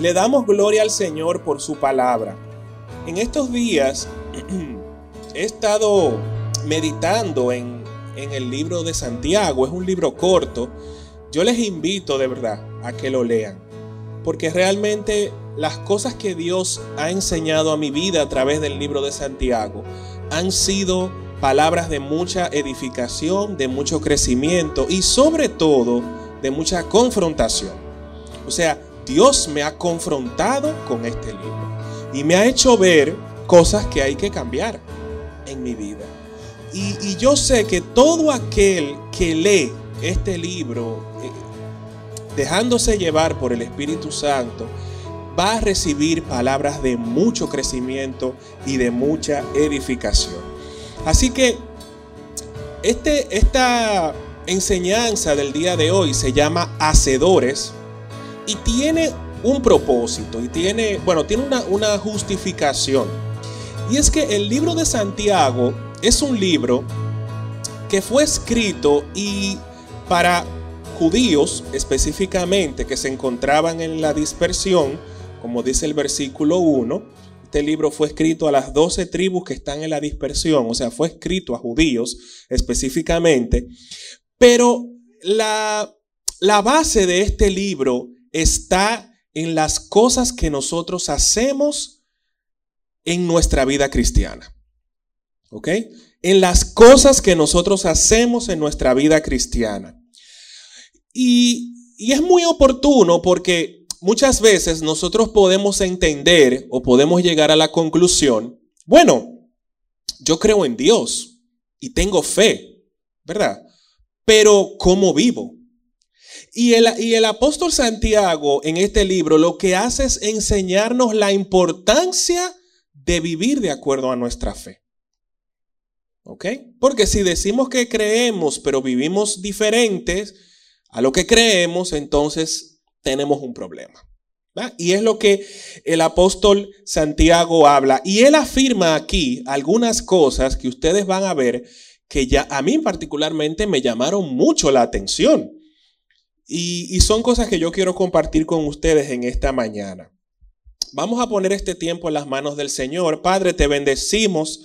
y le damos gloria al Señor por su palabra. En estos días he estado meditando en, en el libro de Santiago, es un libro corto. Yo les invito de verdad a que lo lean, porque realmente las cosas que Dios ha enseñado a mi vida a través del libro de Santiago han sido palabras de mucha edificación, de mucho crecimiento y sobre todo de mucha confrontación. O sea, Dios me ha confrontado con este libro y me ha hecho ver cosas que hay que cambiar en mi vida. Y, yo sé que todo aquel que lee este libro, eh, dejándose llevar por el Espíritu Santo, va a recibir palabras de mucho crecimiento y de mucha edificación. Así que este, esta enseñanza del día de hoy se llama Hacedores y tiene un propósito y tiene, bueno, tiene una, una justificación. Y es que el libro de Santiago es un libro que fue escrito y para judíos específicamente que se encontraban en la dispersión, como dice el versículo 1, este libro fue escrito a las 12 tribus que están en la dispersión, o sea, fue escrito a judíos específicamente, pero la, la base de este libro está en las cosas que nosotros hacemos en nuestra vida cristiana. ¿Ok? En las cosas que nosotros hacemos en nuestra vida cristiana. Y, y es muy oportuno porque muchas veces nosotros podemos entender o podemos llegar a la conclusión, bueno, yo creo en Dios y tengo fe, ¿verdad? Pero ¿cómo vivo? Y el, y el apóstol Santiago en este libro lo que hace es enseñarnos la importancia de vivir de acuerdo a nuestra fe. ¿Ok? Porque si decimos que creemos, pero vivimos diferentes a lo que creemos, entonces tenemos un problema. Y es lo que el apóstol Santiago habla. Y él afirma aquí algunas cosas que ustedes van a ver que ya a mí particularmente me llamaron mucho la atención. Y, son cosas que yo quiero compartir con ustedes en esta mañana. Vamos a poner este tiempo en las manos del Señor. Padre, te bendecimos,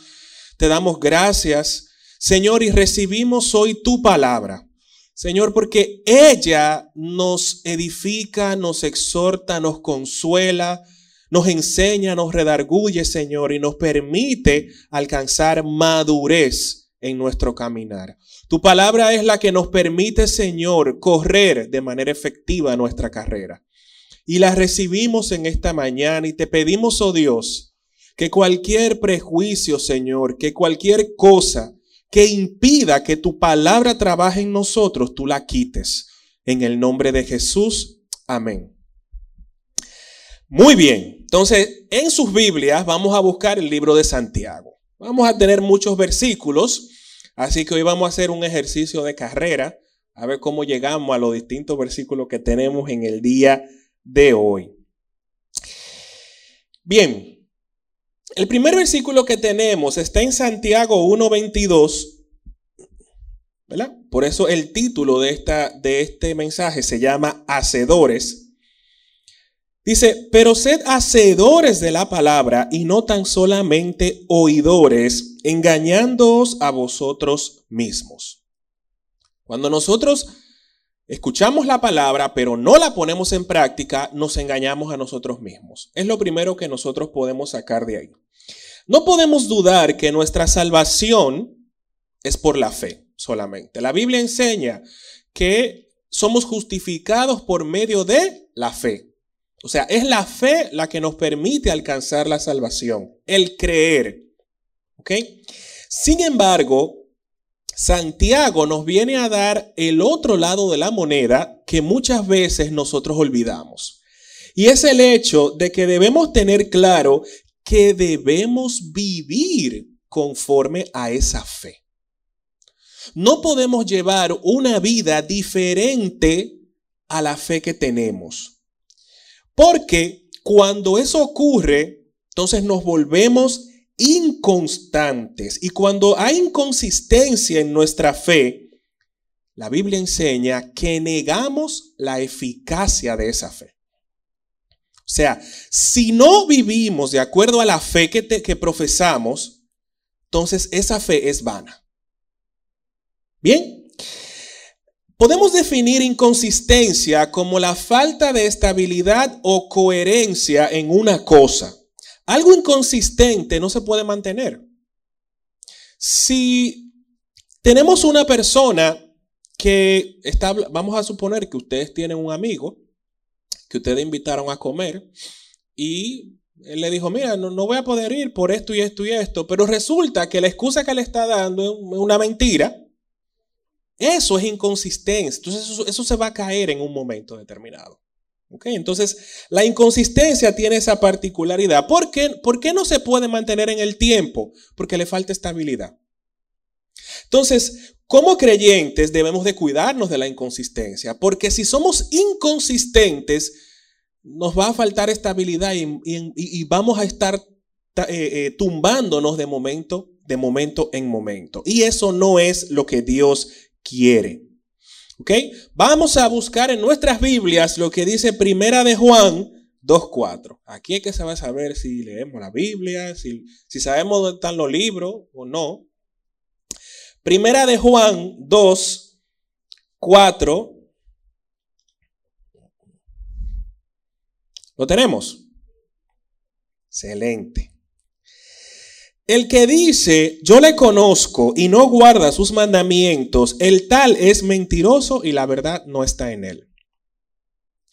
te damos gracias. Señor, y recibimos hoy tu palabra. Señor, porque ella nos edifica, nos exhorta, nos consuela, nos enseña, nos redarguye, Señor, y nos permite alcanzar madurez en nuestro caminar. Tu palabra es la que nos permite, Señor, correr de manera efectiva nuestra carrera. Y la recibimos en esta mañana y te pedimos, oh Dios, que cualquier prejuicio, Señor, que cualquier cosa que impida que tu palabra trabaje en nosotros, tú la quites. En el nombre de Jesús. Amén. Muy bien. Entonces, en sus Biblias vamos a buscar el libro de Santiago. Vamos a tener muchos versículos. Así que hoy vamos a hacer un ejercicio de carrera. A ver cómo llegamos a los distintos versículos que tenemos en el día de hoy. Bien, el primer versículo que tenemos está en Santiago 1.22, ¿verdad? Por eso el título de, esta, de este mensaje se llama Hacedores. Dice, pero sed hacedores de la palabra y no tan solamente oidores, engañándoos a vosotros mismos. Cuando nosotros escuchamos la palabra, pero no la ponemos en práctica, nos engañamos a nosotros mismos. Es lo primero que nosotros podemos sacar de ahí. No podemos dudar que nuestra salvación es por la fe solamente. La Biblia enseña que somos justificados por medio de la fe. O sea, es la fe la que nos permite alcanzar la salvación, el creer. ¿Ok? Sin embargo, Santiago nos viene a dar el otro lado de la moneda que muchas veces nosotros olvidamos. Y es el hecho de que debemos tener claro que debemos vivir conforme a esa fe. No podemos llevar una vida diferente a la fe que tenemos. Porque cuando eso ocurre, entonces nos volvemos inconstantes. Y cuando hay inconsistencia en nuestra fe, la Biblia enseña que negamos la eficacia de esa fe. O sea, si no vivimos de acuerdo a la fe que, que profesamos, entonces esa fe es vana. Bien, podemos definir inconsistencia como la falta de estabilidad o coherencia en una cosa. Algo inconsistente no se puede mantener. Si tenemos una persona que está, vamos a suponer que ustedes tienen un amigo que ustedes invitaron a comer y él le dijo, mira, no, no, voy a poder ir por esto y esto y esto, pero resulta que la excusa que le está dando es una mentira. Eso es inconsistencia. Entonces eso, se va a caer en un momento determinado. ¿Okay? Entonces la inconsistencia tiene esa particularidad. ¿Por qué, ¿Por qué no se puede mantener en el tiempo? Porque le falta estabilidad. Entonces, como creyentes debemos de cuidarnos de la inconsistencia, porque si somos inconsistentes, nos va a faltar estabilidad y, vamos a estar eh, eh, tumbándonos de momento, de momento en momento. Y eso no es lo que Dios quiere. ¿Ok? Vamos a buscar en nuestras Biblias lo que dice Primera de Juan 2.4. Aquí es que se va a saber si leemos la Biblia, si, si sabemos dónde están los libros o no. Primera de Juan 2, 4. ¿Lo tenemos? Excelente. El que dice, yo le conozco y no guarda sus mandamientos, el tal es mentiroso y la verdad no está en él.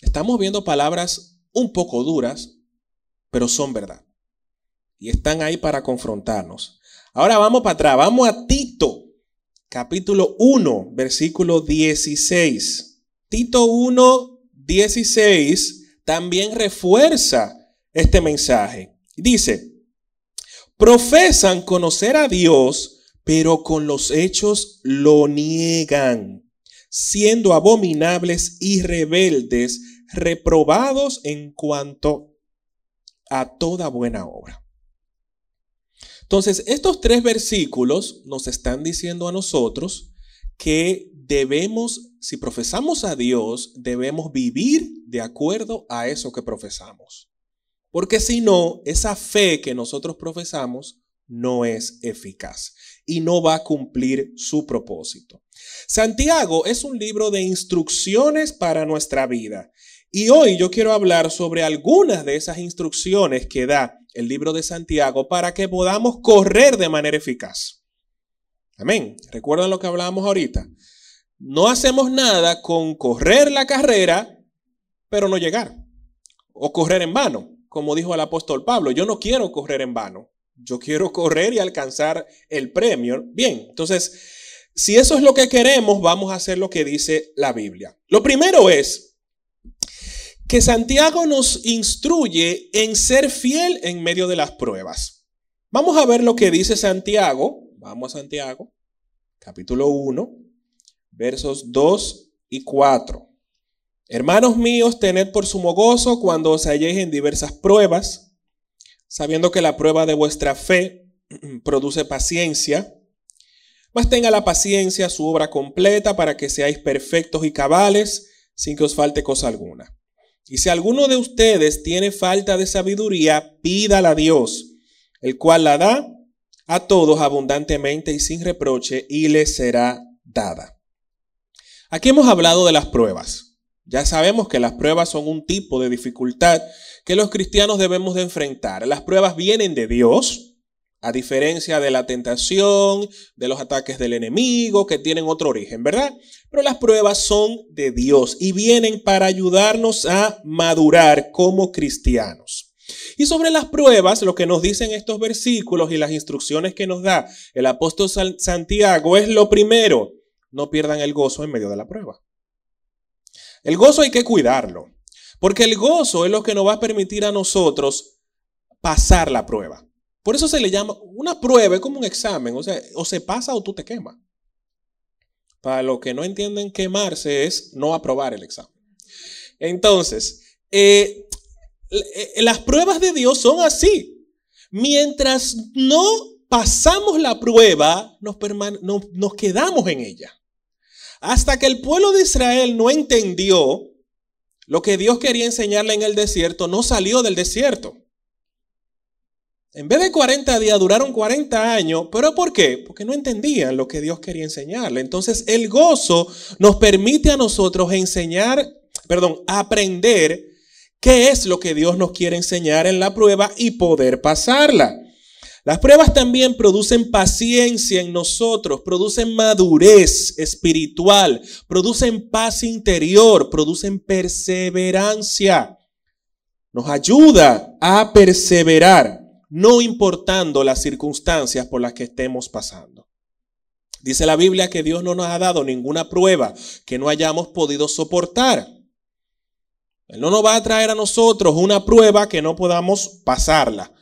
Estamos viendo palabras un poco duras, pero son verdad. Y están ahí para confrontarnos. Ahora vamos para atrás, vamos a Tito capítulo 1, versículo 16. Tito 1, 16 también refuerza este mensaje. Dice, profesan conocer a Dios, pero con los hechos lo niegan, siendo abominables y rebeldes, reprobados en cuanto a toda buena obra. Entonces, estos tres versículos nos están diciendo a nosotros que debemos, si profesamos a Dios, debemos vivir de acuerdo a eso que profesamos. Porque si no, esa fe que nosotros profesamos no es eficaz y no va a cumplir su propósito. Santiago es un libro de instrucciones para nuestra vida. Y hoy yo quiero hablar sobre algunas de esas instrucciones que da el libro de Santiago para que podamos correr de manera eficaz. Amén. ¿Recuerdan lo que hablábamos ahorita? No hacemos nada con correr la carrera, pero no llegar. O correr en vano, como dijo el apóstol Pablo. Yo no quiero correr en vano. Yo quiero correr y alcanzar el premio. Bien, entonces, si eso es lo que queremos, vamos a hacer lo que dice la Biblia. Lo primero es que Santiago nos instruye en ser fiel en medio de las pruebas. Vamos a ver lo que dice Santiago. Vamos a Santiago, capítulo 1, versos 2 y 4. Hermanos míos, tened por sumo gozo cuando os halléis en diversas pruebas, sabiendo que la prueba de vuestra fe produce paciencia. Mas tenga la paciencia su obra completa para que seáis perfectos y cabales sin que os falte cosa alguna. Y si alguno de ustedes tiene falta de sabiduría, pídala a Dios, el cual la da a todos abundantemente y sin reproche, y le será dada. Aquí hemos hablado de las pruebas. Ya sabemos que las pruebas son un tipo de dificultad que los cristianos debemos de enfrentar. Las pruebas vienen de Dios, a diferencia de la tentación, de los ataques del enemigo, que tienen otro origen, ¿verdad? Pero las pruebas son de Dios y vienen para ayudarnos a madurar como cristianos. Y sobre las pruebas, lo que nos dicen estos versículos y las instrucciones que nos da el apóstol Santiago es lo primero, no pierdan el gozo en medio de la prueba. El gozo hay que cuidarlo, porque el gozo es lo que nos va a permitir a nosotros pasar la prueba. Por eso se le llama una prueba, es como un examen, o sea, o se pasa o tú te quemas. Para los que no entienden quemarse es no aprobar el examen. Entonces, eh, eh, las pruebas de Dios son así. Mientras no pasamos la prueba, nos, nos quedamos en ella. Hasta que el pueblo de Israel no entendió Lo que Dios quería enseñarle en el desierto no salió del desierto. En vez de 40 días, duraron 40 años. ¿Pero por qué? Porque no entendían lo que Dios quería enseñarle. Entonces, el gozo nos permite a nosotros enseñar, perdón, aprender qué es lo que Dios nos quiere enseñar en la prueba y poder pasarla. Las pruebas también producen paciencia en nosotros, producen madurez espiritual, producen paz interior, producen perseverancia. Nos ayuda a perseverar no importando las circunstancias por las que estemos pasando. Dice la Biblia que Dios no nos ha dado ninguna prueba que no hayamos podido soportar. Él no nos va a traer a nosotros una prueba que no podamos pasarla.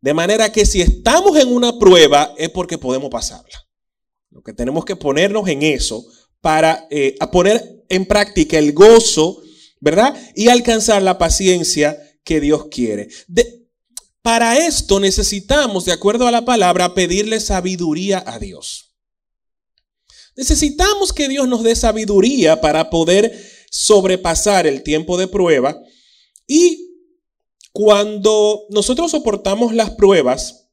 De manera que si estamos en una prueba es porque podemos pasarla. Lo que tenemos que ponernos en eso para eh, poner en práctica el gozo, ¿verdad? Y alcanzar la paciencia que Dios quiere. Para esto necesitamos, de acuerdo a la palabra, pedirle sabiduría a Dios. Necesitamos que Dios nos dé sabiduría para poder sobrepasar el tiempo de prueba. Y cuando nosotros soportamos las pruebas,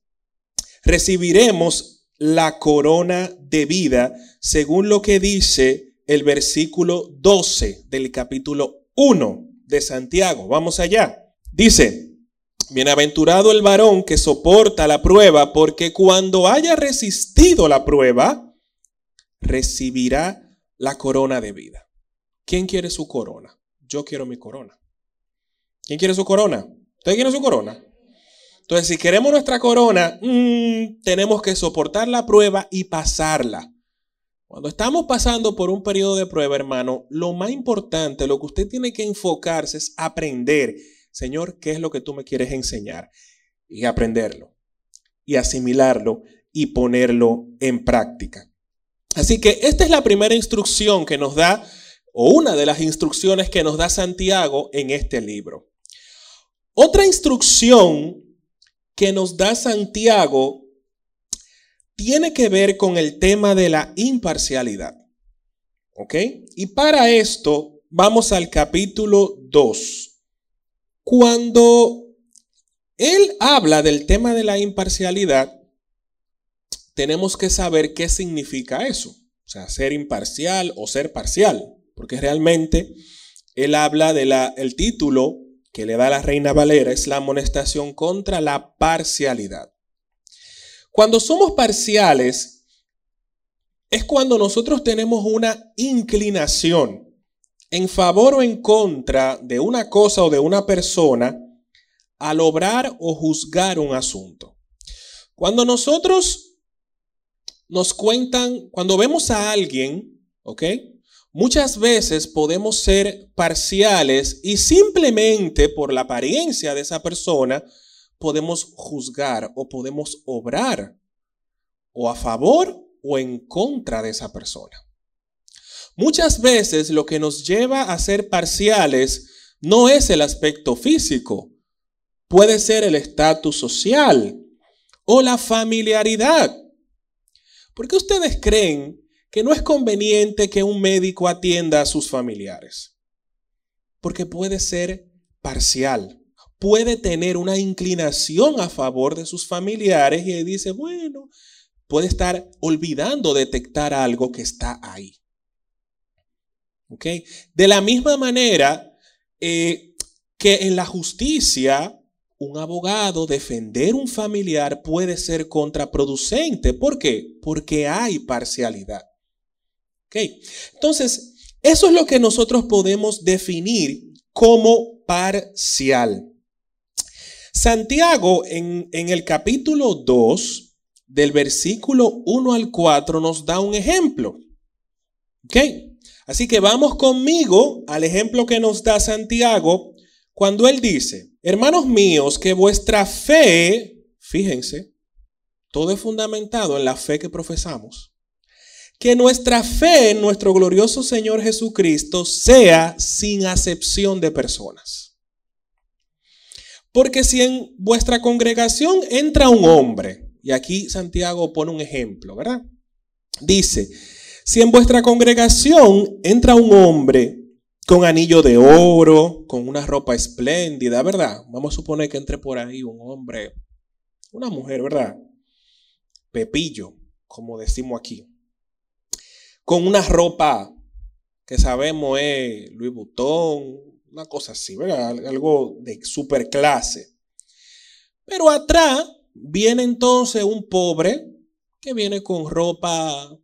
recibiremos la corona de vida, según lo que dice el versículo 12 del capítulo 1 de Santiago. Vamos allá. Dice, Bienaventurado el varón que soporta la prueba, porque cuando haya resistido la prueba, recibirá la corona de vida. ¿Quién quiere su corona? Yo quiero mi corona. ¿Quién quiere su corona? ¿Usted quiere su corona? Entonces, si queremos nuestra corona, mm, tenemos que soportar la prueba y pasarla. Cuando estamos pasando por un periodo de prueba, hermano, lo más importante, lo que usted tiene que enfocarse es aprender Señor, ¿qué es lo que tú me quieres enseñar? Y aprenderlo, y asimilarlo, y ponerlo en práctica. Así que esta es la primera instrucción que nos da, o una de las instrucciones que nos da Santiago en este libro. Otra instrucción que nos da Santiago tiene que ver con el tema de la imparcialidad. ¿Ok? Y para esto vamos al capítulo 2. Cuando él habla del tema de la imparcialidad, tenemos que saber qué significa eso. O sea, ser imparcial o ser parcial. Porque realmente él habla del el título que le da la Reina Valera, es la amonestación contra la parcialidad. Cuando somos parciales, es cuando nosotros tenemos una inclinación en favor o en contra de una cosa o de una persona al obrar o juzgar un asunto. Cuando nosotros nos cuentan, cuando vemos a alguien, ¿ok? Muchas veces podemos ser parciales y simplemente por la apariencia de esa persona podemos juzgar o podemos obrar o a favor o en contra de esa persona. Muchas veces lo que nos lleva a ser parciales no es el aspecto físico, puede ser el estatus social o la familiaridad. ¿Por qué ustedes creen que no es conveniente que un médico atienda a sus familiares? Porque puede ser parcial, puede tener una inclinación a favor de sus familiares y dice, bueno, puede estar olvidando detectar algo que está ahí. De la misma manera eh, que en la justicia, un abogado defender un familiar puede ser contraproducente. ¿Por qué? Porque hay parcialidad. Entonces, eso es lo que nosotros podemos definir como parcial. Santiago en, en el capítulo 2, del versículo 1 al 4, nos da un ejemplo. ¿Ok? Así que vamos conmigo al ejemplo que nos da Santiago cuando él dice, hermanos míos, que vuestra fe, fíjense, todo es fundamentado en la fe que profesamos. Que nuestra fe en nuestro glorioso Señor Jesucristo sea sin acepción de personas. Porque si en vuestra congregación entra un hombre, y aquí Santiago pone un ejemplo, ¿verdad? Dice, si en vuestra congregación entra un hombre con anillo de oro, con una ropa espléndida, ¿verdad? Vamos a suponer que entre por ahí un hombre, una mujer, ¿verdad? Pepillo, como decimos aquí, con una ropa que sabemos es Louis Vuitton, una cosa así, ¿verdad? Algo de super clase. Pero atrás viene entonces un pobre que viene con ropa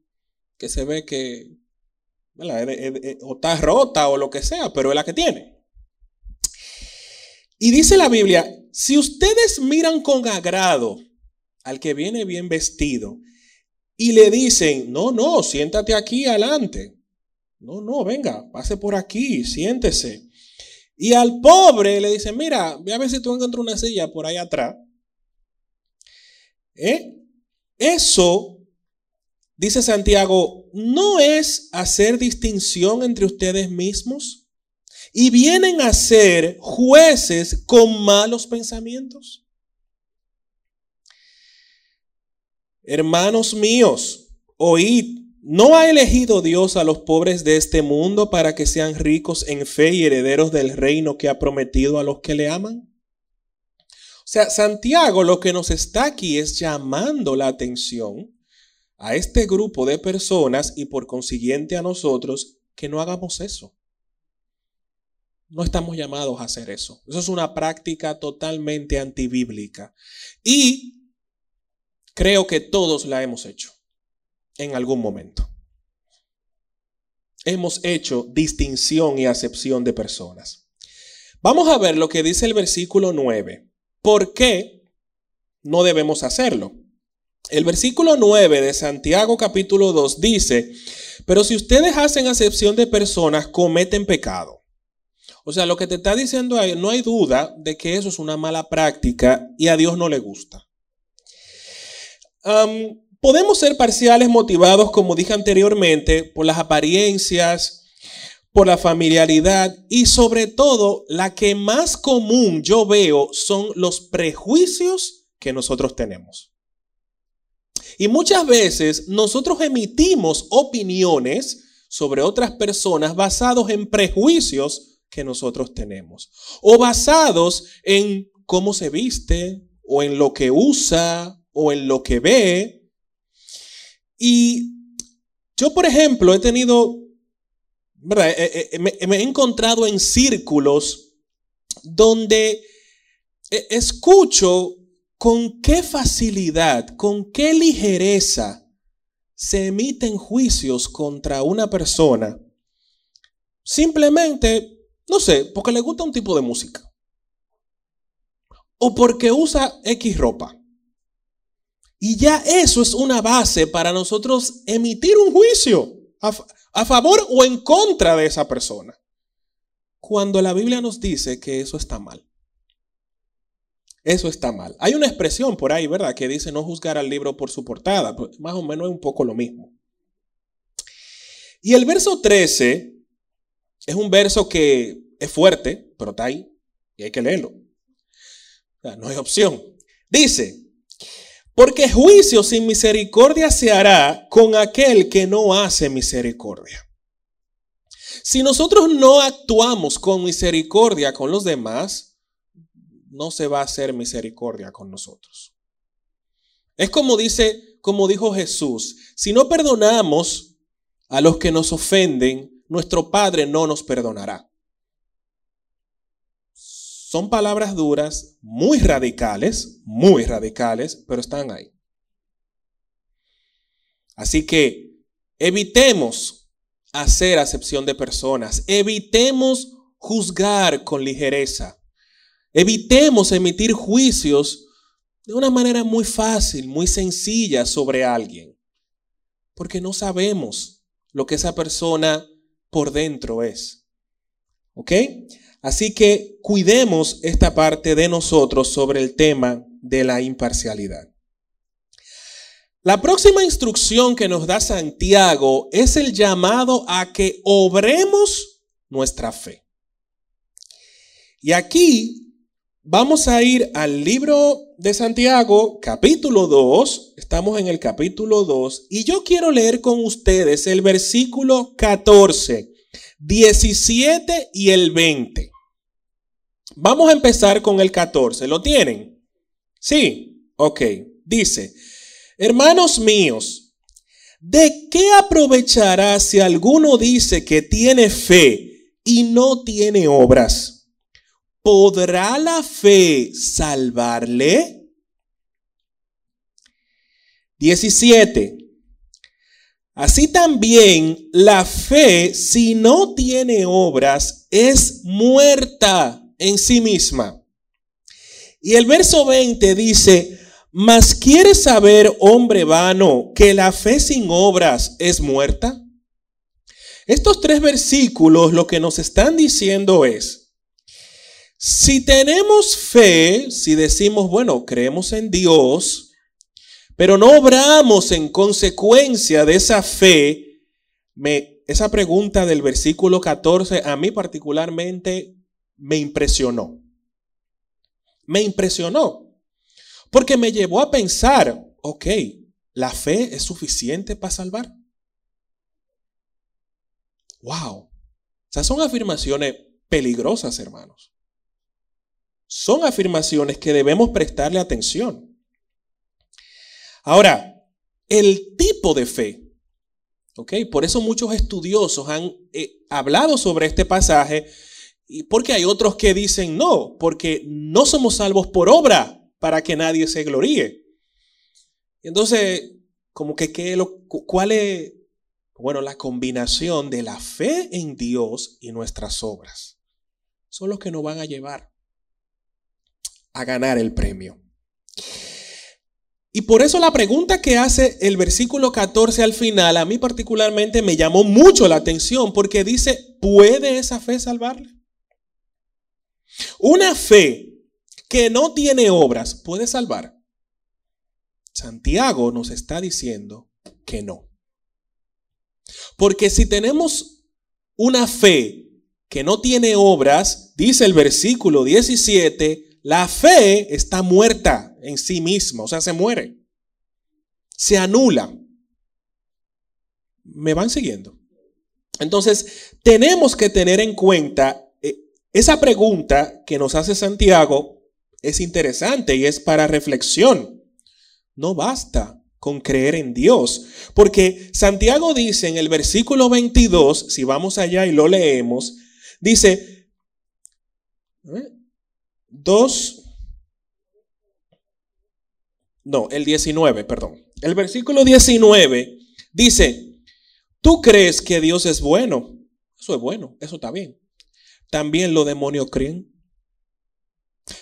que se ve que o está rota o lo que sea, pero es la que tiene. Y dice la Biblia, si ustedes miran con agrado al que viene bien vestido y le dicen, no, no, siéntate aquí adelante. No, no, venga, pase por aquí, siéntese. Y al pobre le dicen, mira, ve a ver si tú encuentras una silla por ahí atrás. ¿Eh? Eso, dice Santiago, no es hacer distinción entre ustedes mismos y vienen a ser jueces con malos pensamientos. Hermanos míos, oíd, ¿no ha elegido Dios a los pobres de este mundo para que sean ricos en fe y herederos del reino que ha prometido a los que le aman? O sea, Santiago lo que nos está aquí es llamando la atención a este grupo de personas y por consiguiente a nosotros que no hagamos eso. No estamos llamados a hacer eso. Eso es una práctica totalmente antibíblica. Y Creo que todos la hemos hecho en algún momento. Hemos hecho distinción y acepción de personas. Vamos a ver lo que dice el versículo 9. ¿Por qué no debemos hacerlo? El versículo 9 de Santiago capítulo 2 dice, pero si ustedes hacen acepción de personas, cometen pecado. O sea, lo que te está diciendo ahí, no hay duda de que eso es una mala práctica y a Dios no le gusta podemos ser parciales motivados, como dije anteriormente, por las apariencias, por la familiaridad y sobre todo la que más común yo veo son los prejuicios que nosotros tenemos. Y muchas veces nosotros emitimos opiniones sobre otras personas basados en prejuicios que nosotros tenemos o basados en cómo se viste o en lo que usa o en lo que ve. Y yo, por ejemplo, he tenido, ¿verdad? Eh, eh, me, he encontrado en círculos donde eh, escucho con qué facilidad, con qué ligereza se emiten juicios contra una persona. Simplemente, no sé, porque le gusta un tipo de música. O porque usa X ropa. Y ya eso es una base para nosotros emitir un juicio a, favor o en contra de esa persona. Cuando la Biblia nos dice que eso está mal. Eso está mal. Hay una expresión por ahí, ¿verdad? Que dice no juzgar al libro por su portada. Pues, más o menos es un poco lo mismo. Y el verso 13 es un verso que es fuerte, pero está ahí y hay que leerlo. no hay opción. Dice, porque juicio sin misericordia se hará con aquel que no hace misericordia. Si nosotros no actuamos con misericordia con los demás, no se va a hacer misericordia con nosotros. Es como dice, como dijo Jesús, si no perdonamos a los que nos ofenden, nuestro Padre no nos perdonará. Son palabras duras, muy radicales, muy radicales, pero están ahí. Así que evitemos hacer acepción de personas, evitemos juzgar con ligereza, evitemos emitir juicios de una manera muy fácil, muy sencilla sobre alguien, porque no sabemos lo que esa persona por dentro es. ¿Ok? Así que cuidemos esta parte de nosotros sobre el tema de la imparcialidad. La próxima instrucción que nos da Santiago es el llamado a que obremos nuestra fe. Y aquí vamos a ir al libro de Santiago, capítulo 2. Estamos en el capítulo 2 y yo quiero leer con ustedes el versículo 14 17 y el 20. Vamos a empezar con el 14. ¿Lo tienen? Sí. Ok. Dice, hermanos míos, ¿de qué aprovechará si alguno dice que tiene fe y no tiene obras? ¿Podrá la fe salvarle? 17. Así también la fe, si no tiene obras, es muerta en sí misma. Y el verso 20 dice, mas ¿quieres saber, hombre vano, que la fe sin obras es muerta? Estos tres versículos lo que nos están diciendo es, si tenemos fe, si decimos, bueno, creemos en Dios, pero no obramos en consecuencia de esa fe, esa pregunta del versículo 14 a mí particularmente me impresionó. Me impresionó. Porque me llevó a pensar, ok, ¿la fe es suficiente para salvar? Wow. Sea, son afirmaciones peligrosas, hermanos. Son afirmaciones que debemos prestarle atención. Ahora, el tipo de fe, ¿ok? Por eso muchos estudiosos han eh, hablado sobre este pasaje, y porque hay otros que dicen no, porque no somos salvos por obra para que nadie se gloríe. Entonces, como que, ¿qué, lo, ¿cuál es? Bueno, la combinación de la fe en Dios y nuestras obras son los que nos van a llevar a ganar el premio. Y por eso la pregunta que hace el versículo 14 al final, a mí particularmente me llamó mucho la atención porque dice, ¿puede esa fe salvarle? Una fe que no tiene obras, ¿puede salvar? Santiago nos está diciendo que no. Porque si tenemos una fe que no tiene obras, dice el versículo 17, la fe está muerta en sí misma, o sea, se muere. Se anula. ¿Me van siguiendo? Entonces, tenemos que tener en cuenta esa pregunta que nos hace Santiago es interesante y es para reflexión. No basta con creer en Dios, porque Santiago dice en el versículo 22, si vamos allá y lo leemos, dice, 2, no, el 19, perdón. El versículo 19 dice, tú crees que Dios es bueno. Eso es bueno, eso está bien. También los demonios creen.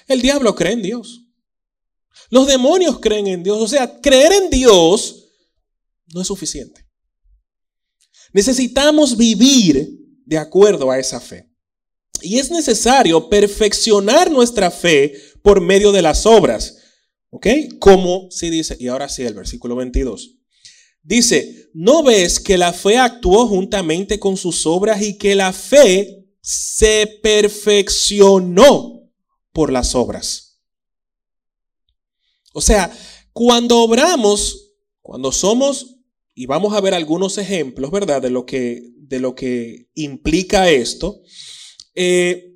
El diablo cree en Dios. Los demonios creen en Dios. O sea, creer en Dios no es suficiente. Necesitamos vivir de acuerdo a esa fe. Y es necesario perfeccionar nuestra fe por medio de las obras. ¿Ok? Como si dice, y ahora sí, el versículo 22. Dice, ¿no ves que la fe actuó juntamente con sus obras y que la fe se perfeccionó por las obras? O sea, cuando obramos, cuando somos, y vamos a ver algunos ejemplos, ¿verdad? De lo que, de lo que implica esto. Eh,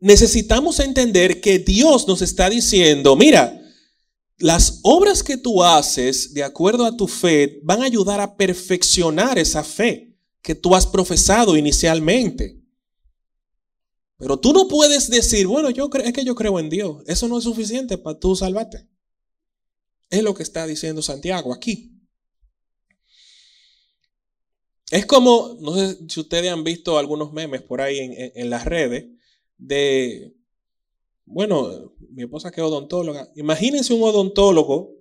necesitamos entender que Dios nos está diciendo, mira, las obras que tú haces de acuerdo a tu fe van a ayudar a perfeccionar esa fe que tú has profesado inicialmente. Pero tú no puedes decir, bueno, yo es que yo creo en Dios. Eso no es suficiente para tú salvarte. Es lo que está diciendo Santiago aquí. Es como, no sé si ustedes han visto algunos memes por ahí en, las redes de, bueno, mi esposa que es odontóloga. Imagínense un odontólogo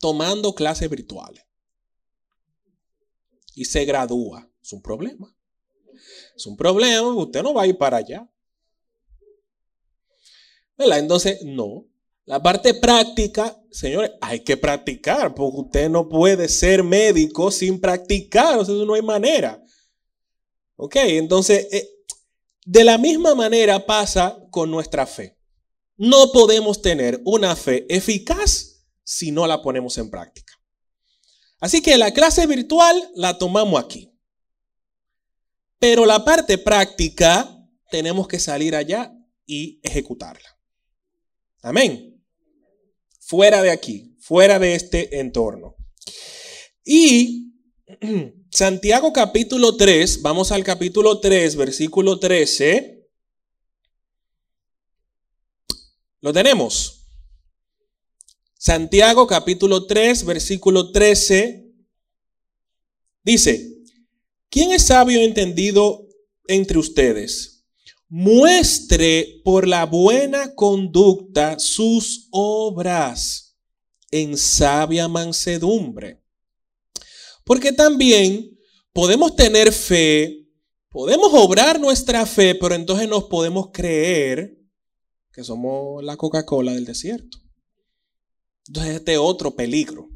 tomando clases virtuales y se gradúa. Es un problema. Es un problema, usted no va a ir para allá. ¿Verdad? Entonces, no. La parte práctica, señores, hay que practicar, porque usted no puede ser médico sin practicar, o sea, no hay manera. Ok, entonces, eh, de la misma manera pasa con nuestra fe. No podemos tener una fe eficaz si no la ponemos en práctica. Así que la clase virtual la tomamos aquí. Pero la parte práctica tenemos que salir allá y ejecutarla. Amén. Fuera de aquí, fuera de este entorno. Y Santiago capítulo 3, vamos al capítulo 3, versículo 13. Lo tenemos. Santiago capítulo 3, versículo 13. Dice, ¿quién es sabio entendido entre ustedes? Muestre por la buena conducta sus obras en sabia mansedumbre porque también podemos tener fe, podemos obrar nuestra fe, pero entonces nos podemos creer que somos la Coca-Cola del desierto. Entonces este otro peligro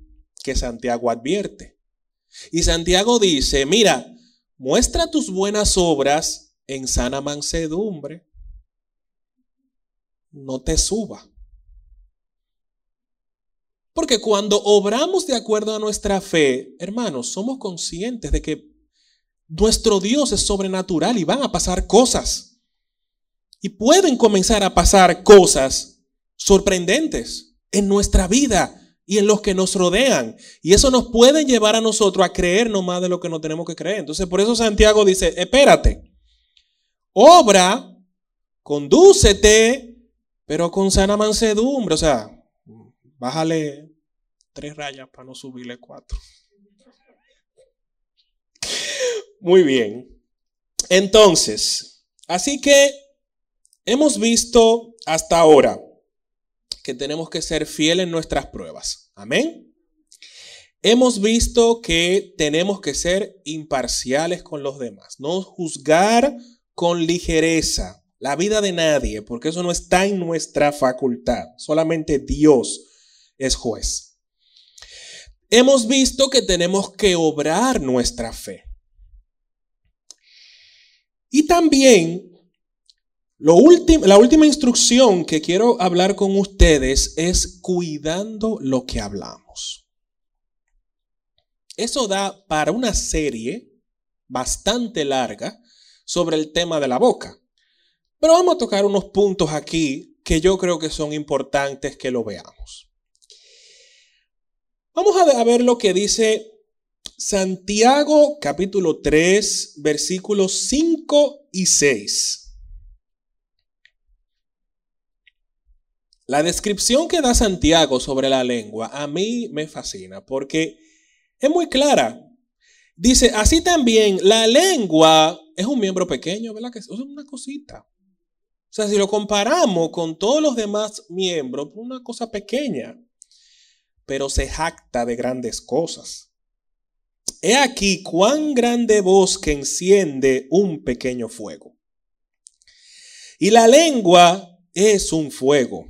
que Santiago advierte. Y Santiago dice, mira, muestra tus buenas obras en sana mansedumbre. No te suba. Porque cuando obramos de acuerdo a nuestra fe, hermanos, somos conscientes de que nuestro Dios es sobrenatural y van a pasar cosas. Y pueden comenzar a pasar cosas sorprendentes en nuestra vida y en los que nos rodean. Y eso nos puede llevar a nosotros a creer no más de lo que no tenemos que creer. Entonces, por eso Santiago dice, espérate, obra, condúcete, pero con sana mansedumbre. O sea, Bájale tres rayas para no subirle cuatro. Muy bien. Entonces, así que hemos visto hasta ahora que tenemos que ser fieles en nuestras pruebas. Amén. Hemos visto que tenemos que ser imparciales con los demás, no juzgar con ligereza la vida de nadie, porque eso no está en nuestra facultad. Solamente Dios es juez. Hemos visto que tenemos que obrar nuestra fe. Y también lo la última instrucción que quiero hablar con ustedes es cuidando lo que hablamos. Eso da para una serie bastante larga sobre el tema de la boca. Pero vamos a tocar unos puntos aquí que yo creo que son importantes que lo veamos. Vamos a ver lo que dice Santiago capítulo 3, versículos 5 y 6. La descripción que da Santiago sobre la lengua a mí me fascina porque es muy clara. Dice, así también la lengua es un miembro pequeño, ¿verdad? Que es una cosita. O sea, si lo comparamos con todos los demás miembros, una cosa pequeña pero se jacta de grandes cosas. He aquí cuán grande bosque enciende un pequeño fuego. Y la lengua es un fuego,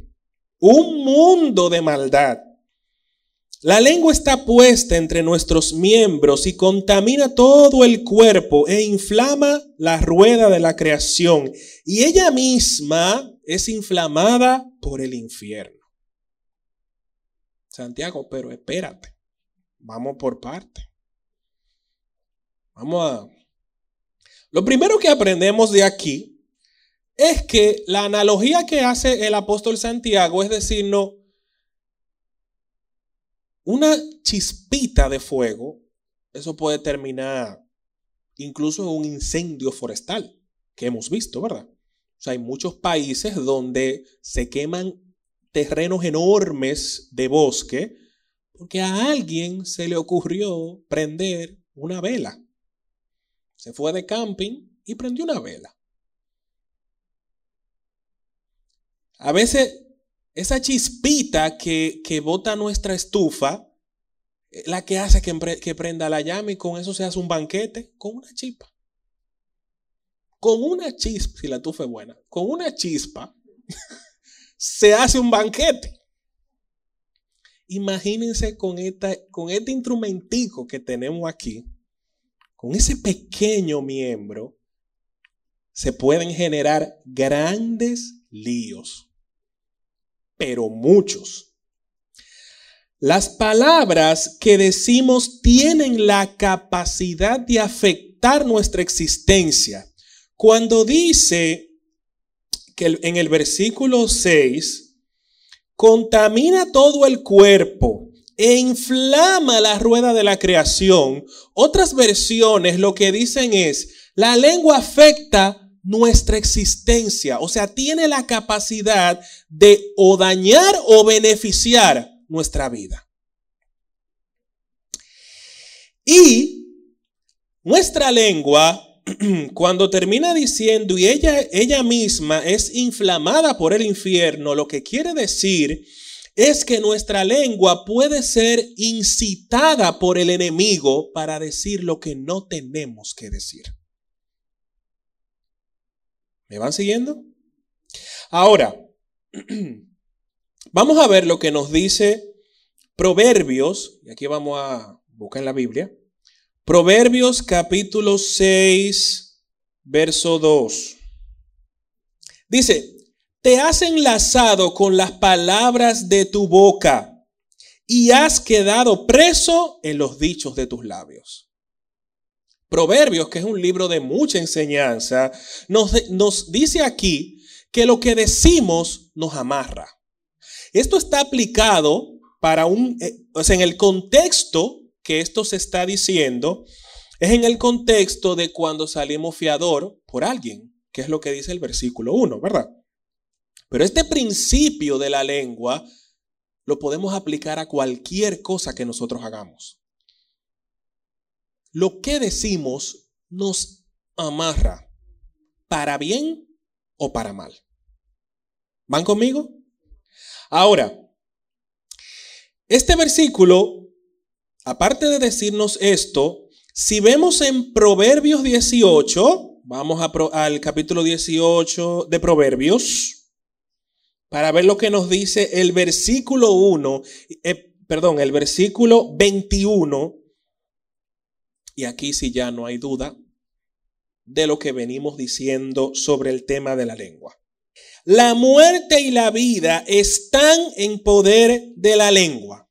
un mundo de maldad. La lengua está puesta entre nuestros miembros y contamina todo el cuerpo e inflama la rueda de la creación. Y ella misma es inflamada por el infierno. Santiago, pero espérate, vamos por parte. Vamos a... Lo primero que aprendemos de aquí es que la analogía que hace el apóstol Santiago es decirnos, una chispita de fuego, eso puede terminar incluso en un incendio forestal, que hemos visto, ¿verdad? O sea, hay muchos países donde se queman terrenos enormes de bosque porque a alguien se le ocurrió prender una vela. Se fue de camping y prendió una vela. A veces esa chispita que, que bota nuestra estufa, eh, la que hace que, prenda la llama y con eso se hace un banquete, con una chispa. Con una chispa, si la estufa es buena, con una chispa se hace un banquete. Imagínense con, esta, con este instrumentico que tenemos aquí, con ese pequeño miembro, se pueden generar grandes líos, pero muchos. Las palabras que decimos tienen la capacidad de afectar nuestra existencia. Cuando dice que en el versículo 6, contamina todo el cuerpo e inflama la rueda de la creación, otras versiones lo que dicen es, la lengua afecta nuestra existencia, o sea, tiene la capacidad de o dañar o beneficiar nuestra vida. Y nuestra lengua, cuando termina diciendo y ella, ella misma es inflamada por el infierno, lo que quiere decir es que nuestra lengua puede ser incitada por el enemigo para decir lo que no tenemos que decir. ¿Me van siguiendo? Ahora, vamos a ver lo que nos dice Proverbios, y aquí vamos a buscar en la Biblia, Proverbios capítulo 6, verso 2. Dice, te has enlazado con las palabras de tu boca y has quedado preso en los dichos de tus labios. Proverbios, que es un libro de mucha enseñanza, nos, dice aquí que lo que decimos nos amarra. Esto está aplicado para un, eh, o sea, en el contexto que esto se está diciendo es en el contexto de cuando salimos fiador por alguien, que es lo que dice el versículo 1, ¿verdad? Pero este principio de la lengua lo podemos aplicar a cualquier cosa que nosotros hagamos. Lo que decimos nos amarra para bien o para mal. ¿Van conmigo? Ahora, este versículo aparte de decirnos esto, si vemos en Proverbios 18, vamos al capítulo 18 de Proverbios, para ver lo que nos dice el versículo 1, eh, perdón, el versículo 21, y aquí sí ya no hay duda de lo que venimos diciendo sobre el tema de la lengua. La muerte y la vida están en poder de la lengua.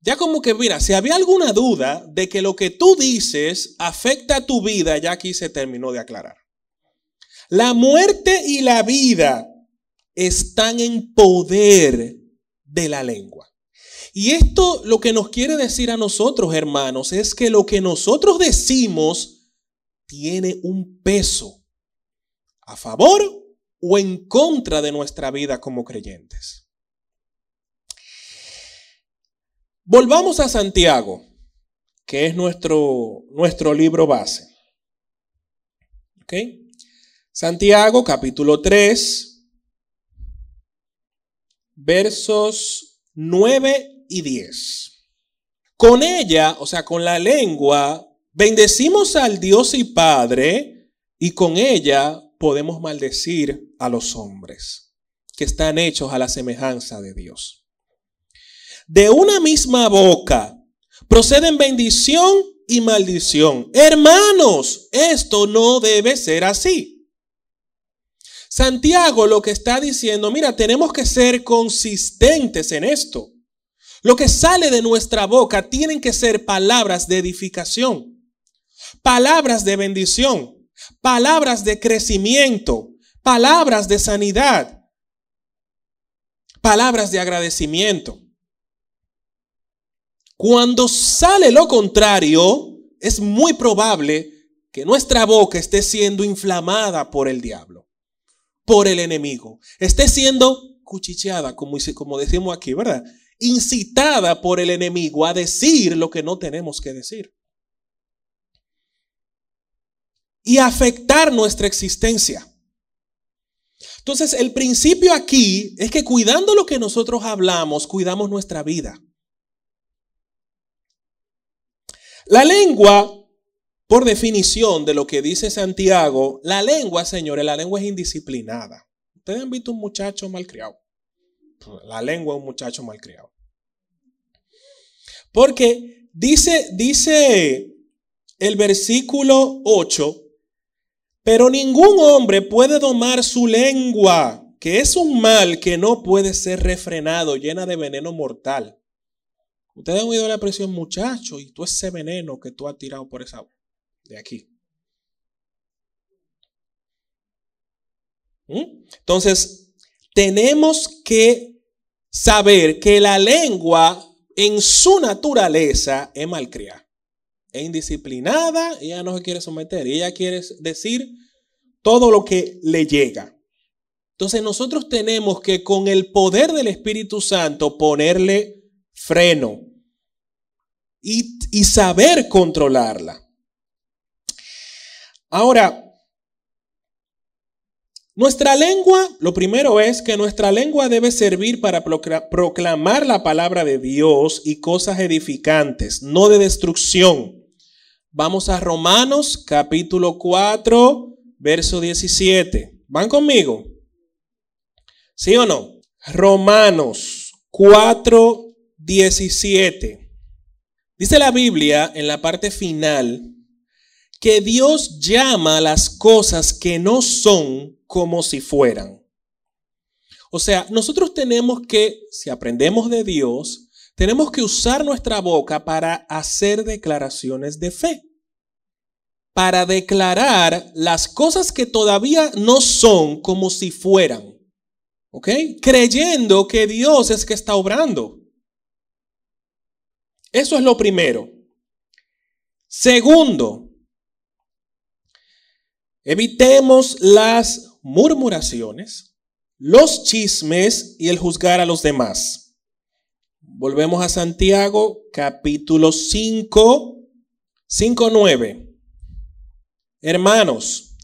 Ya como que, mira, si había alguna duda de que lo que tú dices afecta a tu vida, ya aquí se terminó de aclarar. La muerte y la vida están en poder de la lengua. Y esto lo que nos quiere decir a nosotros, hermanos, es que lo que nosotros decimos tiene un peso a favor o en contra de nuestra vida como creyentes. Volvamos a Santiago, que es nuestro, nuestro libro base. Santiago capítulo 3, versos 9 y 10. Con ella, o sea, con la lengua, bendecimos al Dios y Padre y con ella podemos maldecir a los hombres que están hechos a la semejanza de Dios. De una misma boca proceden bendición y maldición. Hermanos, esto no debe ser así. Santiago lo que está diciendo, mira, tenemos que ser consistentes en esto. Lo que sale de nuestra boca tienen que ser palabras de edificación, palabras de bendición, palabras de crecimiento, palabras de sanidad, palabras de agradecimiento. Cuando sale lo contrario, es muy probable que nuestra boca esté siendo inflamada por el diablo, por el enemigo, esté siendo cuchicheada, como, como decimos aquí, ¿verdad? Incitada por el enemigo a decir lo que no tenemos que decir. Y afectar nuestra existencia. Entonces, el principio aquí es que cuidando lo que nosotros hablamos, cuidamos nuestra vida. La lengua, por definición de lo que dice Santiago, la lengua, señores, la lengua es indisciplinada. Ustedes han visto un muchacho malcriado. La lengua es un muchacho malcriado. Porque dice, dice el versículo 8, pero ningún hombre puede domar su lengua, que es un mal que no puede ser refrenado, llena de veneno mortal. Ustedes han oído la expresión muchacho y tú ese veneno que tú has tirado por esa de aquí. ¿Mm? Entonces, tenemos que saber que la lengua en su naturaleza es malcriada, es indisciplinada, ella no se quiere someter, ella quiere decir todo lo que le llega. Entonces nosotros tenemos que con el poder del Espíritu Santo ponerle freno y, y saber controlarla. Ahora, nuestra lengua, lo primero es que nuestra lengua debe servir para proclamar la palabra de Dios y cosas edificantes, no de destrucción. Vamos a Romanos capítulo 4, verso 17. ¿Van conmigo? ¿Sí o no? Romanos 4, 17. Dice la Biblia en la parte final que Dios llama las cosas que no son como si fueran. O sea, nosotros tenemos que, si aprendemos de Dios, tenemos que usar nuestra boca para hacer declaraciones de fe. Para declarar las cosas que todavía no son como si fueran. ¿Ok? Creyendo que Dios es que está obrando. Eso es lo primero. Segundo, Evitemos las murmuraciones, los chismes y el juzgar a los demás. Volvemos a Santiago capítulo 5, 5, 9. Hermanos,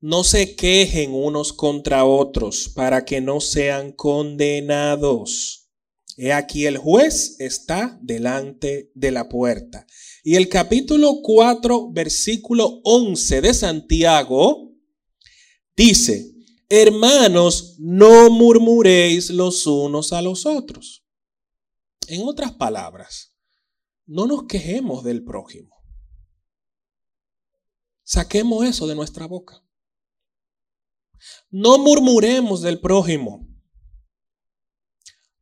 no se quejen unos contra otros para que no sean condenados. He aquí el juez está delante de la puerta. Y el capítulo 4, versículo 11 de Santiago dice, hermanos, no murmuréis los unos a los otros. En otras palabras, no nos quejemos del prójimo. Saquemos eso de nuestra boca. No murmuremos del prójimo.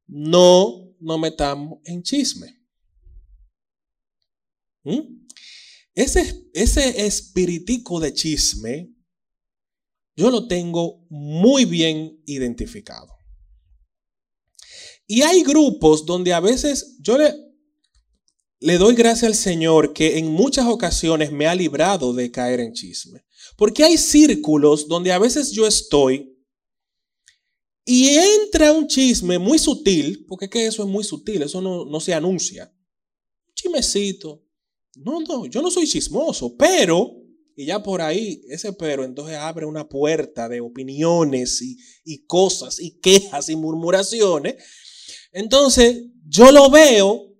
No nos metamos en chisme. ¿Mm? Ese, ese espiritico de chisme, yo lo tengo muy bien identificado. Y hay grupos donde a veces yo le, le doy gracias al Señor que en muchas ocasiones me ha librado de caer en chisme. Porque hay círculos donde a veces yo estoy y entra un chisme muy sutil, porque que eso es muy sutil, eso no, no se anuncia. Un chismecito, no, no, yo no soy chismoso, pero, y ya por ahí, ese pero entonces abre una puerta de opiniones y, y cosas y quejas y murmuraciones. Entonces, yo lo veo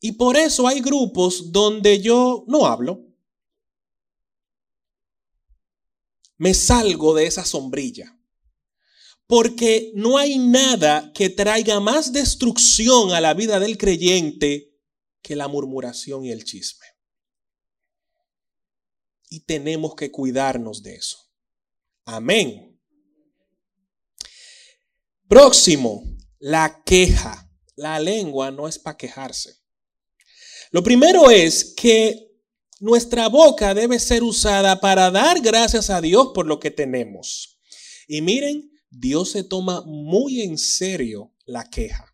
y por eso hay grupos donde yo no hablo. Me salgo de esa sombrilla. Porque no hay nada que traiga más destrucción a la vida del creyente que la murmuración y el chisme. Y tenemos que cuidarnos de eso. Amén. Próximo, la queja. La lengua no es para quejarse. Lo primero es que nuestra boca debe ser usada para dar gracias a Dios por lo que tenemos. Y miren, Dios se toma muy en serio la queja.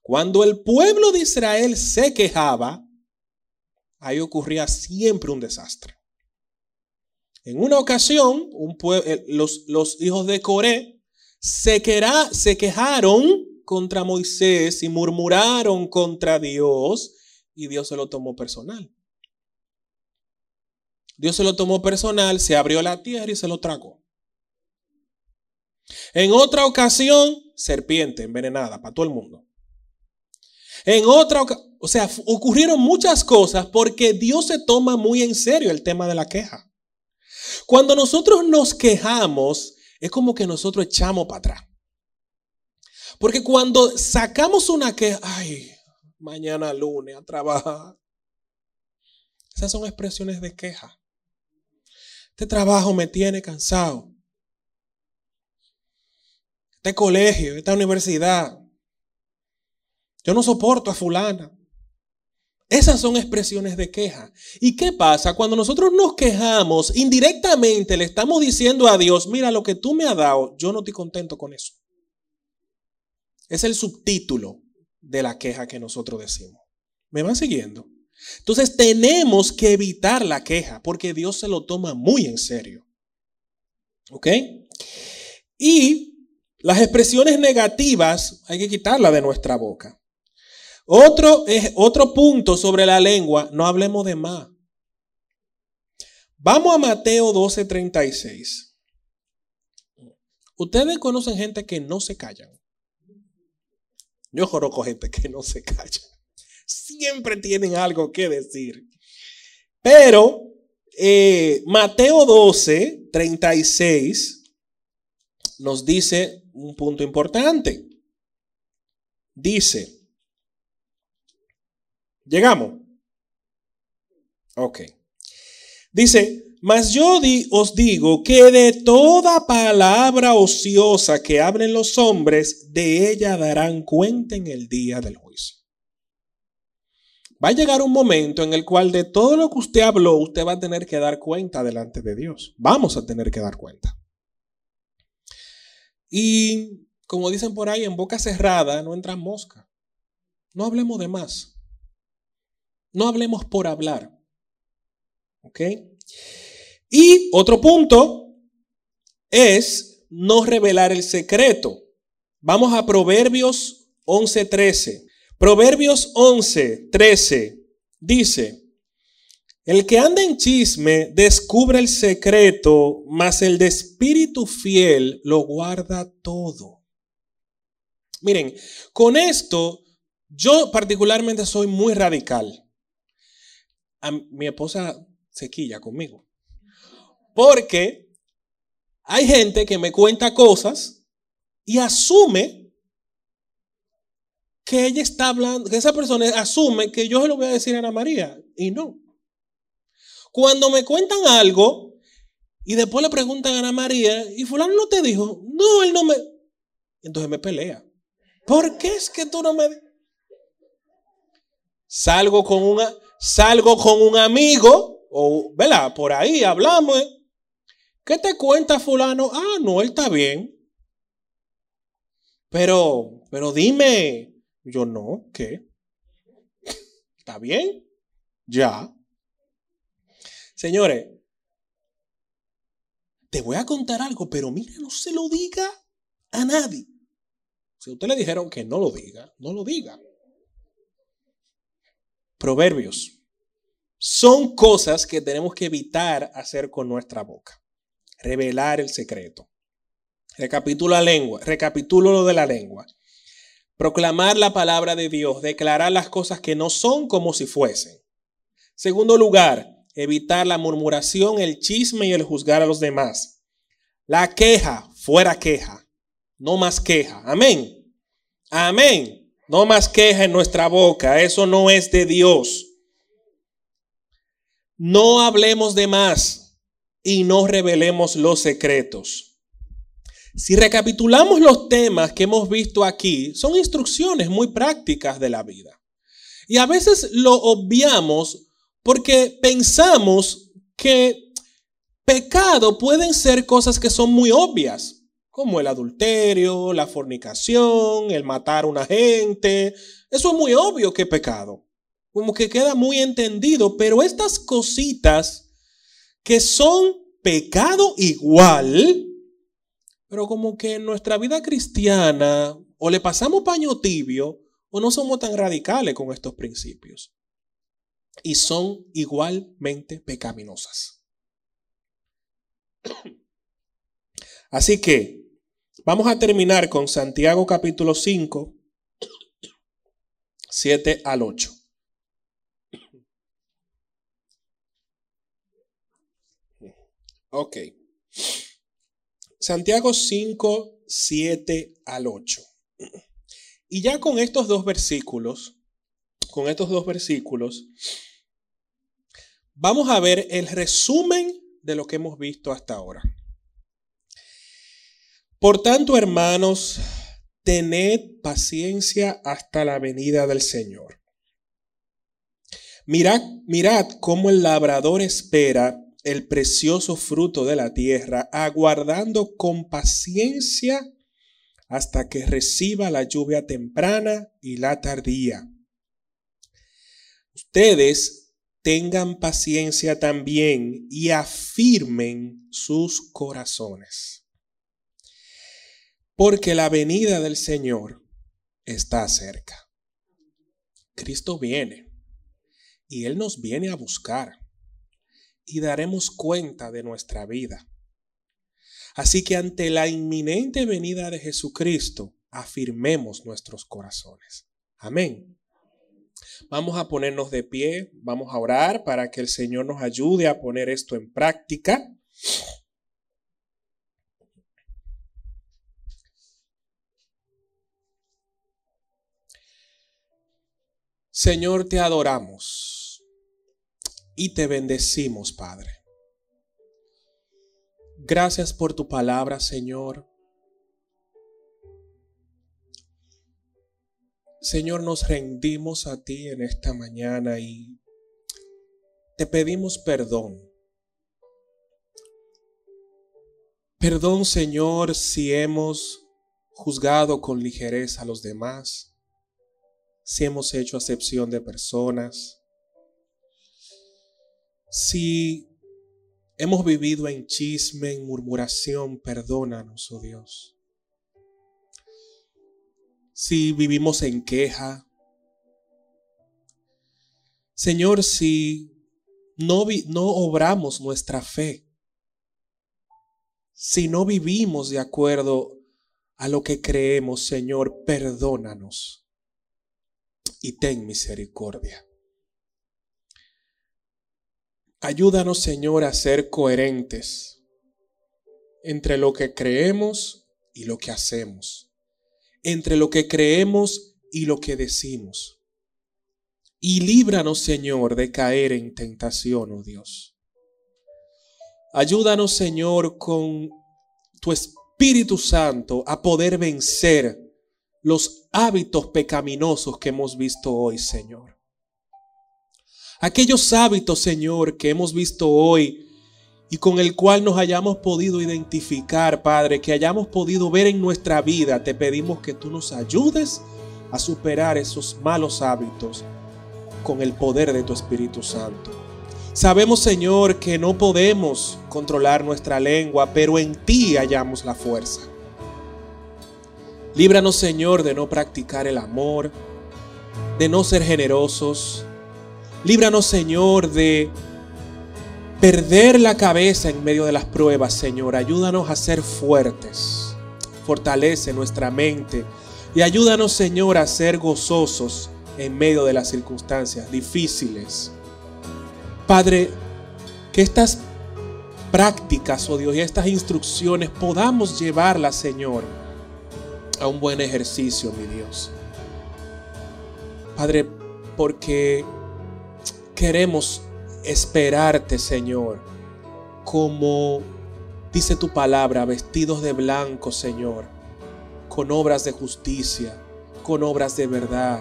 Cuando el pueblo de Israel se quejaba, ahí ocurría siempre un desastre. En una ocasión, eh, los, hijos de Coré se, se quejaron contra Moisés y murmuraron contra Dios y Dios se lo tomó personal. Dios se lo tomó personal, se abrió la tierra y se lo tragó. En otra ocasión, serpiente envenenada para todo el mundo. En otra o sea, ocurrieron muchas cosas porque Dios se toma muy en serio el tema de la queja. Cuando nosotros nos quejamos, es como que nosotros echamos para atrás. Porque cuando sacamos una queja, ay, mañana lunes a trabajar. Esas son expresiones de queja. Este trabajo me tiene cansado. Este colegio, esta universidad, yo no soporto a fulana. Esas son expresiones de queja. ¿Y qué pasa? Cuando nosotros nos quejamos, indirectamente le estamos diciendo a Dios, mira lo que tú me has dado, yo no estoy contento con eso. Es el subtítulo de la queja que nosotros decimos. ¿Me van siguiendo? Entonces tenemos que evitar la queja porque Dios se lo toma muy en serio. ¿Ok? Y las expresiones negativas hay que quitarlas de nuestra boca. Otro, otro punto sobre la lengua, no hablemos de más. Vamos a Mateo 12:36. Ustedes conocen gente que no se callan. Yo conozco gente que no se calla. Siempre tienen algo que decir. Pero eh, Mateo 12, 36 nos dice un punto importante. Dice, ¿Llegamos? Ok. Dice, mas yo os digo que de toda palabra ociosa que hablen los hombres, de ella darán cuenta en el día del juicio. Va a llegar un momento en el cual de todo lo que usted habló, usted va a tener que dar cuenta delante de Dios. Vamos a tener que dar cuenta. Y como dicen por ahí, en boca cerrada no entra mosca. No hablemos de más. No hablemos por hablar. ¿Ok? Y otro punto es no revelar el secreto. Vamos a Proverbios 11:13. Proverbios 11:13 dice, el que anda en chisme descubre el secreto, mas el de espíritu fiel lo guarda todo. Miren, con esto yo particularmente soy muy radical mi esposa se quilla conmigo. Porque hay gente que me cuenta cosas y asume que ella está hablando, que esa persona asume que yo se lo voy a decir a Ana María y no. Cuando me cuentan algo y después le preguntan a Ana María y fulano no te dijo, no, él no me... Entonces me pelea. ¿Por qué es que tú no me... Salgo con una, salgo con un amigo, o, ¿verdad? Por ahí hablamos. ¿eh? ¿Qué te cuenta fulano? Ah, no, él está bien. Pero, pero dime, yo no, ¿qué? ¿Está bien? Ya. Señores, te voy a contar algo, pero mira, no se lo diga a nadie. Si usted le dijeron que no lo diga, no lo diga. Proverbios son cosas que tenemos que evitar hacer con nuestra boca. Revelar el secreto. Recapitulo la lengua, recapitulo lo de la lengua. Proclamar la palabra de Dios, declarar las cosas que no son como si fuesen. Segundo lugar, evitar la murmuración, el chisme y el juzgar a los demás. La queja, fuera queja. No más queja. Amén. Amén. No más queja en nuestra boca. Eso no es de Dios. No hablemos de más y no revelemos los secretos. Si recapitulamos los temas que hemos visto aquí, son instrucciones muy prácticas de la vida. Y a veces lo obviamos porque pensamos que pecado pueden ser cosas que son muy obvias, como el adulterio, la fornicación, el matar a una gente. Eso es muy obvio que pecado como que queda muy entendido, pero estas cositas que son pecado igual, pero como que en nuestra vida cristiana o le pasamos paño tibio o no somos tan radicales con estos principios. Y son igualmente pecaminosas. Así que vamos a terminar con Santiago capítulo 5, 7 al 8. Ok. Santiago 5, 7 al 8. Y ya con estos dos versículos, con estos dos versículos, vamos a ver el resumen de lo que hemos visto hasta ahora. Por tanto, hermanos, tened paciencia hasta la venida del Señor. Mirad, mirad cómo el labrador espera el precioso fruto de la tierra, aguardando con paciencia hasta que reciba la lluvia temprana y la tardía. Ustedes tengan paciencia también y afirmen sus corazones, porque la venida del Señor está cerca. Cristo viene y Él nos viene a buscar y daremos cuenta de nuestra vida. Así que ante la inminente venida de Jesucristo, afirmemos nuestros corazones. Amén. Vamos a ponernos de pie, vamos a orar para que el Señor nos ayude a poner esto en práctica. Señor, te adoramos y te bendecimos, Padre. Gracias por tu palabra, Señor. Señor, nos rendimos a ti en esta mañana y te pedimos perdón. Perdón, Señor, si hemos juzgado con ligereza a los demás si hemos hecho acepción de personas, si hemos vivido en chisme, en murmuración, perdónanos, oh Dios. Si vivimos en queja, Señor, si no, no obramos nuestra fe, si no vivimos de acuerdo a lo que creemos, Señor, perdónanos y ten misericordia. Ayúdanos, Señor, a ser coherentes entre lo que creemos y lo que hacemos, entre lo que creemos y lo que decimos. Y líbranos, Señor, de caer en tentación, oh Dios. Ayúdanos, Señor, con tu Espíritu Santo a poder vencer los hábitos pecaminosos que hemos visto hoy, Señor. Aquellos hábitos, Señor, que hemos visto hoy y con el cual nos hayamos podido identificar, Padre, que hayamos podido ver en nuestra vida, te pedimos que tú nos ayudes a superar esos malos hábitos con el poder de tu Espíritu Santo. Sabemos, Señor, que no podemos controlar nuestra lengua, pero en ti hallamos la fuerza. Líbranos, Señor, de no practicar el amor, de no ser generosos. Líbranos, Señor, de perder la cabeza en medio de las pruebas, Señor. Ayúdanos a ser fuertes. Fortalece nuestra mente y ayúdanos, Señor, a ser gozosos en medio de las circunstancias difíciles. Padre, que estas prácticas, oh Dios, y estas instrucciones podamos llevarlas, Señor a un buen ejercicio, mi Dios. Padre, porque queremos esperarte, Señor, como dice tu palabra, vestidos de blanco, Señor, con obras de justicia, con obras de verdad.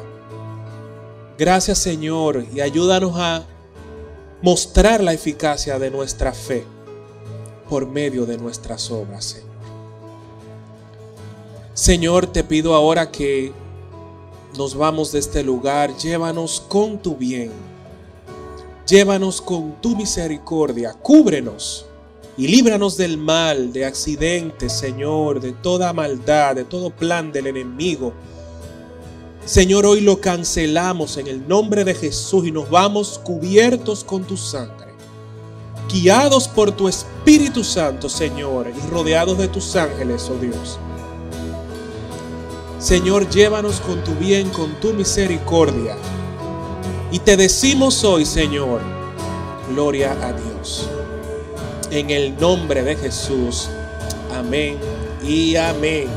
Gracias, Señor, y ayúdanos a mostrar la eficacia de nuestra fe por medio de nuestras obras, Señor. Señor, te pido ahora que nos vamos de este lugar, llévanos con tu bien, llévanos con tu misericordia, cúbrenos y líbranos del mal, de accidentes, Señor, de toda maldad, de todo plan del enemigo. Señor, hoy lo cancelamos en el nombre de Jesús y nos vamos cubiertos con tu sangre, guiados por tu Espíritu Santo, Señor, y rodeados de tus ángeles, oh Dios. Señor, llévanos con tu bien, con tu misericordia. Y te decimos hoy, Señor, gloria a Dios. En el nombre de Jesús. Amén y amén.